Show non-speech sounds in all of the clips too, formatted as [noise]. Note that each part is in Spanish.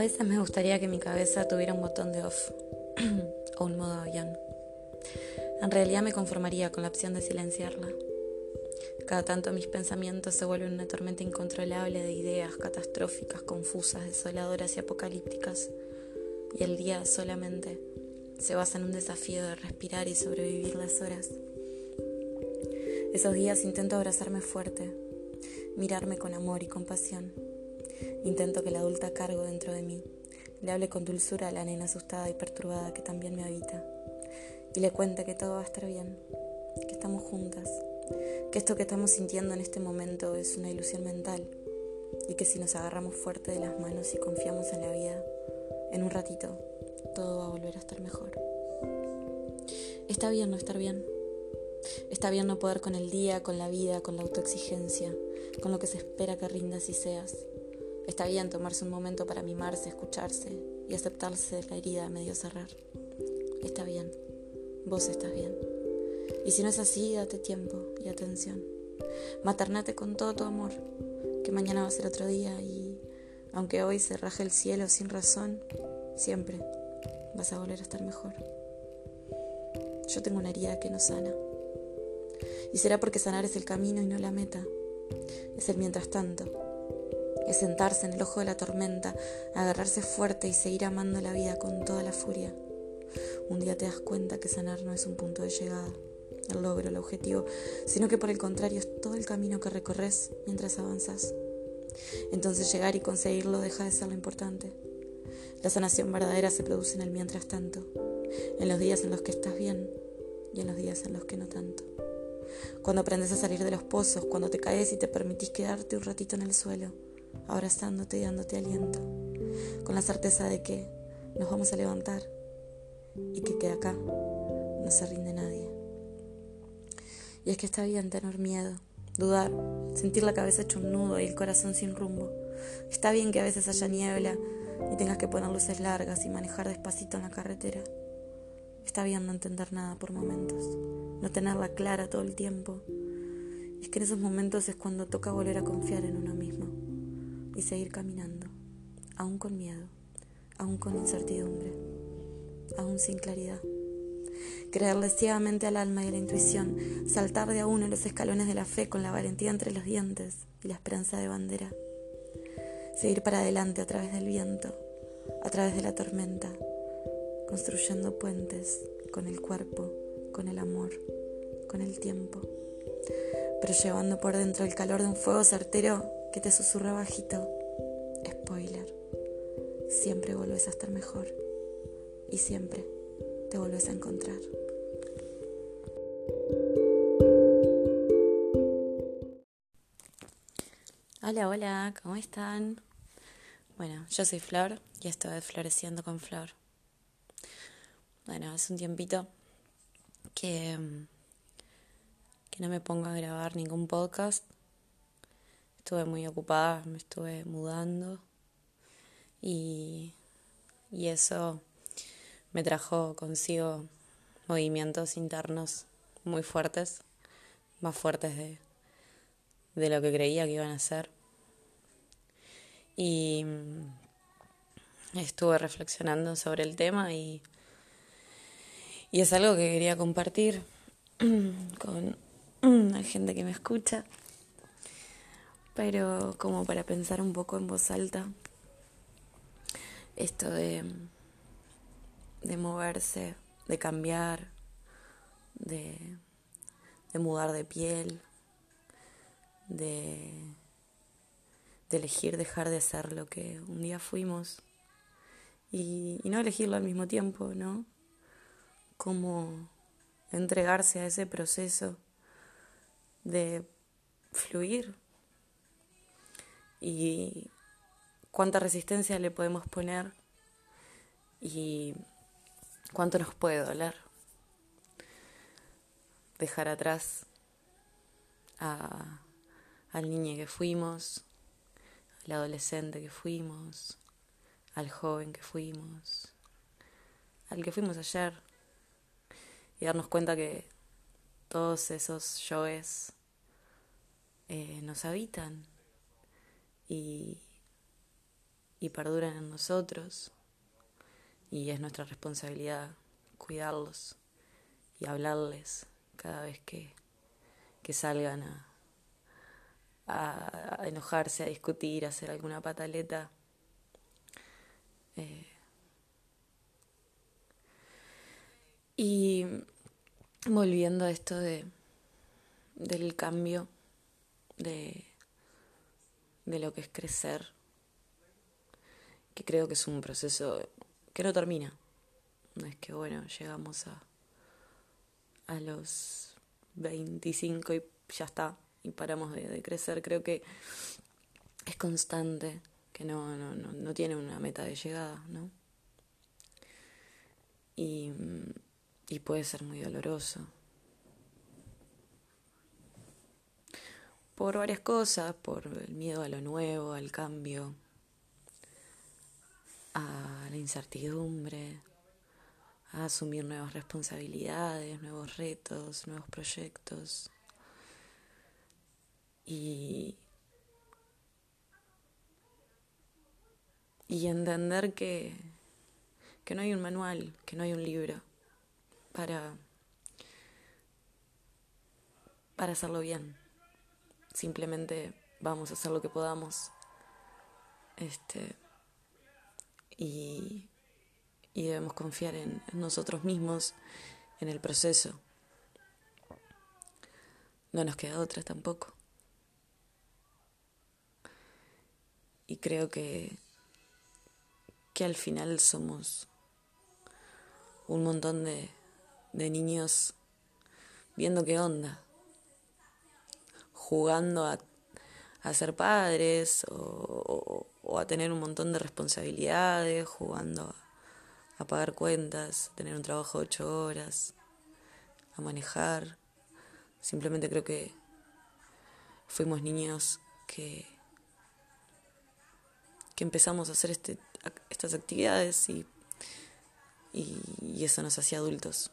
A veces me gustaría que mi cabeza tuviera un botón de off [clears throat] o un modo avión. En realidad me conformaría con la opción de silenciarla. Cada tanto mis pensamientos se vuelven una tormenta incontrolable de ideas catastróficas, confusas, desoladoras y apocalípticas. Y el día solamente se basa en un desafío de respirar y sobrevivir las horas. Esos días intento abrazarme fuerte, mirarme con amor y compasión. Intento que la adulta cargo dentro de mí le hable con dulzura a la nena asustada y perturbada que también me habita y le cuente que todo va a estar bien, que estamos juntas, que esto que estamos sintiendo en este momento es una ilusión mental y que si nos agarramos fuerte de las manos y confiamos en la vida, en un ratito todo va a volver a estar mejor. Está bien no estar bien. Está bien no poder con el día, con la vida, con la autoexigencia, con lo que se espera que rindas y seas. Está bien tomarse un momento para mimarse, escucharse y aceptarse la herida a medio cerrar. Está bien, vos estás bien. Y si no es así, date tiempo y atención. Maternate con todo tu amor, que mañana va a ser otro día y aunque hoy se raje el cielo sin razón, siempre vas a volver a estar mejor. Yo tengo una herida que no sana. Y será porque sanar es el camino y no la meta. Es el mientras tanto es sentarse en el ojo de la tormenta, agarrarse fuerte y seguir amando la vida con toda la furia. Un día te das cuenta que sanar no es un punto de llegada, el logro, el objetivo, sino que por el contrario es todo el camino que recorres mientras avanzas. Entonces llegar y conseguirlo deja de ser lo importante. La sanación verdadera se produce en el mientras tanto, en los días en los que estás bien y en los días en los que no tanto. Cuando aprendes a salir de los pozos, cuando te caes y te permitís quedarte un ratito en el suelo, abrazándote y dándote aliento, con la certeza de que nos vamos a levantar y que, que acá no se rinde nadie. Y es que está bien tener miedo, dudar, sentir la cabeza hecho un nudo y el corazón sin rumbo. Está bien que a veces haya niebla y tengas que poner luces largas y manejar despacito en la carretera. Está bien no entender nada por momentos, no tenerla clara todo el tiempo. Y es que en esos momentos es cuando toca volver a confiar en uno mismo y seguir caminando, aún con miedo, aún con incertidumbre, aún sin claridad. Creerle ciegamente al alma y a la intuición, saltar de a uno los escalones de la fe con la valentía entre los dientes y la esperanza de bandera. Seguir para adelante a través del viento, a través de la tormenta, construyendo puentes con el cuerpo, con el amor, con el tiempo, pero llevando por dentro el calor de un fuego certero que te susurra bajito. Spoiler. Siempre vuelves a estar mejor y siempre te vuelves a encontrar. Hola, hola, ¿cómo están? Bueno, yo soy Flor y esto es Floreciendo con Flor. Bueno, hace un tiempito que, que no me pongo a grabar ningún podcast estuve muy ocupada, me estuve mudando y, y eso me trajo consigo movimientos internos muy fuertes, más fuertes de, de lo que creía que iban a ser. Y estuve reflexionando sobre el tema y, y es algo que quería compartir [clears throat] con la gente que me escucha pero como para pensar un poco en voz alta, esto de, de moverse, de cambiar, de, de mudar de piel, de, de elegir dejar de ser lo que un día fuimos y, y no elegirlo al mismo tiempo, ¿no? Como entregarse a ese proceso de fluir y cuánta resistencia le podemos poner y cuánto nos puede doler dejar atrás a, al niño que fuimos, al adolescente que fuimos, al joven que fuimos, al que fuimos ayer y darnos cuenta que todos esos yoes eh, nos habitan y, y perduran en nosotros y es nuestra responsabilidad cuidarlos y hablarles cada vez que, que salgan a, a, enojarse, a discutir, a hacer alguna pataleta. Eh, y volviendo a esto de, del cambio, de, de lo que es crecer, que creo que es un proceso que no termina. No es que, bueno, llegamos a, a los 25 y ya está, y paramos de, crecer. Creo que es constante, que no, no, no, no tiene una meta de llegada, ¿no? Y, y puede ser muy doloroso. Por varias cosas, por el miedo a lo nuevo, al cambio, a la incertidumbre, a asumir nuevas responsabilidades, nuevos retos, nuevos proyectos. Y, y entender que, que no hay un manual, que no hay un libro para, para hacerlo bien. Simplemente vamos a hacer lo que podamos. Este, y, y debemos confiar en, nosotros mismos, en el proceso. No nos queda otra tampoco. Y creo que, que al final somos un montón de, de niños viendo qué onda, jugando a, a ser padres o, a tener un montón de responsabilidades, jugando a, a pagar cuentas, tener un trabajo de ocho horas, a manejar. Simplemente creo que fuimos niños que, que empezamos a hacer este, estas actividades y, y eso nos hacía adultos.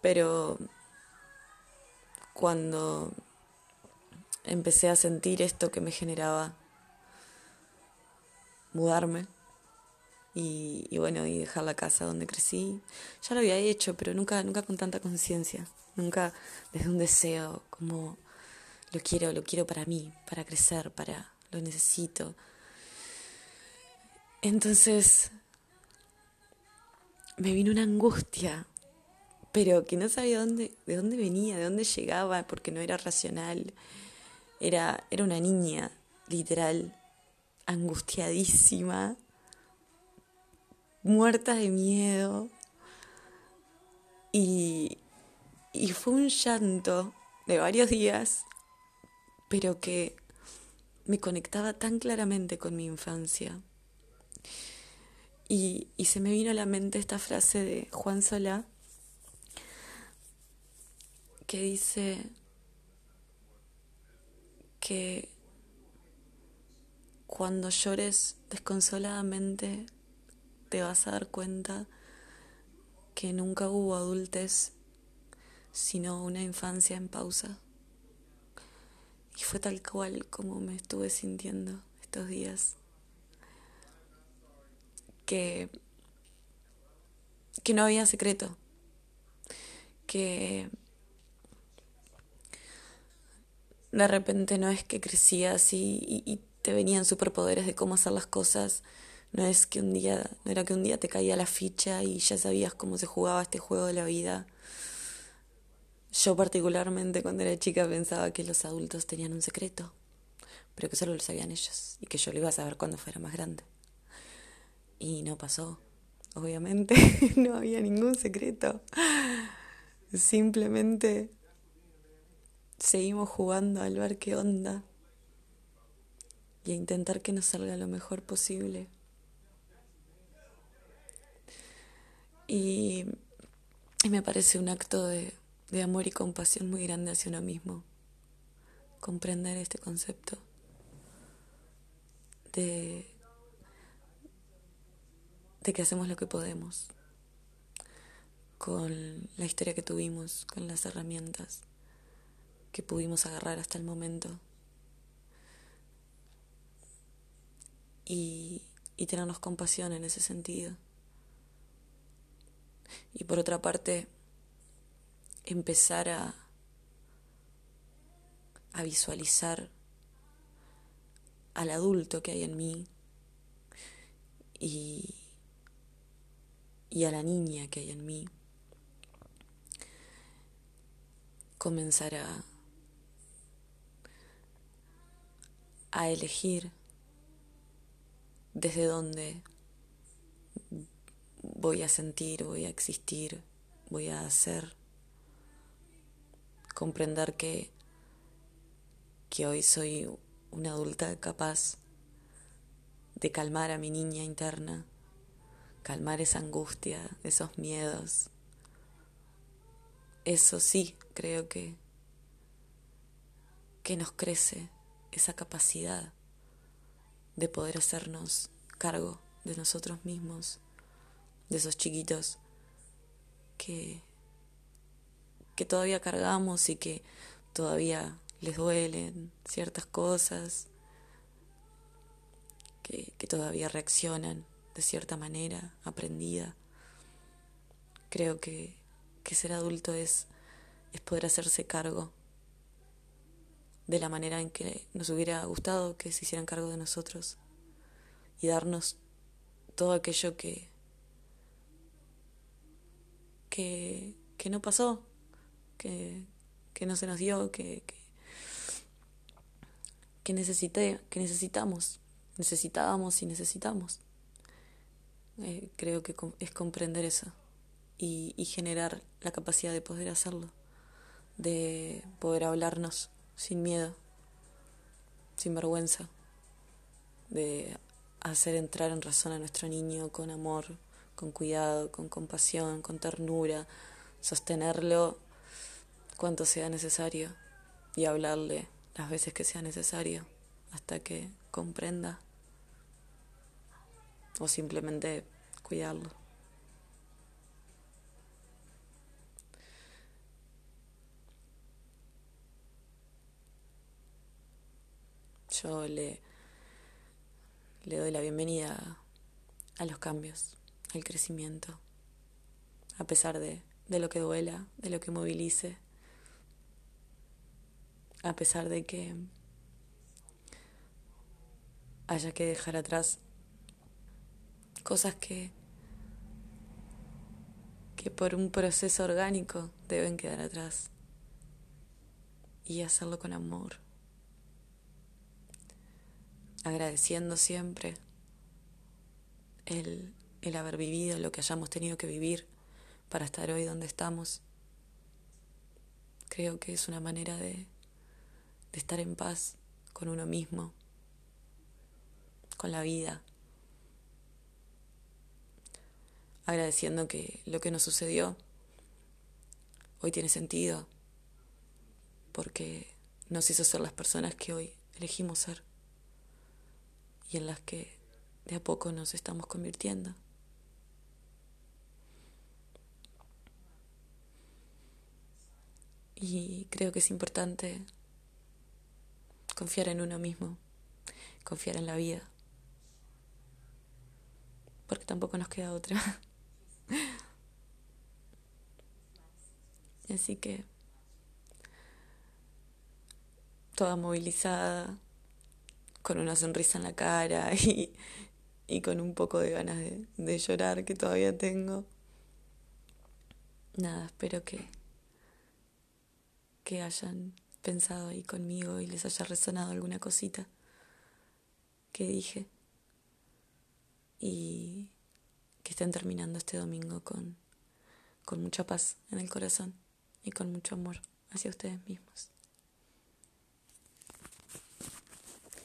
Pero cuando empecé a sentir esto que me generaba mudarme y, bueno, y dejar la casa donde crecí, ya lo había hecho, pero nunca, nunca con tanta conciencia, nunca desde un deseo como lo quiero, lo quiero para mí, para crecer, para lo necesito. Entonces me vino una angustia pero que no sabía dónde, de dónde venía, de dónde llegaba, porque no era racional. Era, era una niña, literal, angustiadísima, muerta de miedo. Y, y fue un llanto de varios días, pero que me conectaba tan claramente con mi infancia. Y, y se me vino a la mente esta frase de Juan Solá, que dice que cuando llores desconsoladamente te vas a dar cuenta que nunca hubo adultez sino una infancia en pausa. Y fue tal cual como me estuve sintiendo estos días. Que, que no había secreto. Que de repente no es que crecías y, y, te venían superpoderes de cómo hacer las cosas, no es que un día, no era que un día te caía la ficha y ya sabías cómo se jugaba este juego de la vida. Yo particularmente cuando era chica pensaba que los adultos tenían un secreto, pero que solo lo sabían ellos y que yo lo iba a saber cuando fuera más grande. Y no pasó, obviamente, [laughs] no había ningún secreto. Simplemente seguimos jugando al ver qué onda y a intentar que nos salga lo mejor posible. Y, me parece un acto de, de amor y compasión muy grande hacia uno mismo, comprender este concepto de, de que hacemos lo que podemos con la historia que tuvimos, con las herramientas que pudimos agarrar hasta el momento. y, y tenernos compasión en ese sentido. Y por otra parte, empezar a, a visualizar al adulto que hay en mí y, y a la niña que hay en mí. Comenzar a, a elegir desde dónde voy a sentir, voy a existir, voy a hacer. Comprender que, que hoy soy una adulta capaz de calmar a mi niña interna, calmar esa angustia, esos miedos. Eso sí, creo que, que nos crece esa capacidad de poder hacernos cargo de nosotros mismos, de esos chiquitos que, que todavía cargamos y que todavía les duelen ciertas cosas, que, que todavía reaccionan de cierta manera aprendida. Creo que, que ser adulto es, es poder hacerse cargo de la manera en que nos hubiera gustado que se hicieran cargo de nosotros y darnos todo aquello que, que, que no pasó, que, que, no se nos dio, que, que, necesité, que necesitamos, necesitábamos y necesitamos. Eh, creo que es comprender eso y, y generar la capacidad de poder hacerlo, de poder hablarnos sin miedo, sin vergüenza, de hacer entrar en razón a nuestro niño con amor, con cuidado, con compasión, con ternura, sostenerlo cuanto sea necesario y hablarle las veces que sea necesario hasta que comprenda o simplemente cuidarlo. Yo le, le doy la bienvenida a los cambios, al crecimiento, a pesar de, de lo que duela, de lo que movilice, a pesar de que haya que dejar atrás cosas que, que por un proceso orgánico deben quedar atrás y hacerlo con amor agradeciendo siempre el, el haber vivido lo que hayamos tenido que vivir para estar hoy donde estamos. Creo que es una manera de, de estar en paz con uno mismo, con la vida, agradeciendo que lo que nos sucedió hoy tiene sentido, porque nos hizo ser las personas que hoy elegimos ser y en las que de a poco nos estamos convirtiendo. Y creo que es importante confiar en uno mismo, confiar en la vida, porque tampoco nos queda otra. [laughs] Así que toda movilizada, con una sonrisa en la cara [laughs] y, y con un poco de ganas de, llorar que todavía tengo. Nada, espero que, que hayan pensado ahí conmigo y les haya resonado alguna cosita que dije y que estén terminando este domingo con, con mucha paz en el corazón y con mucho amor hacia ustedes mismos.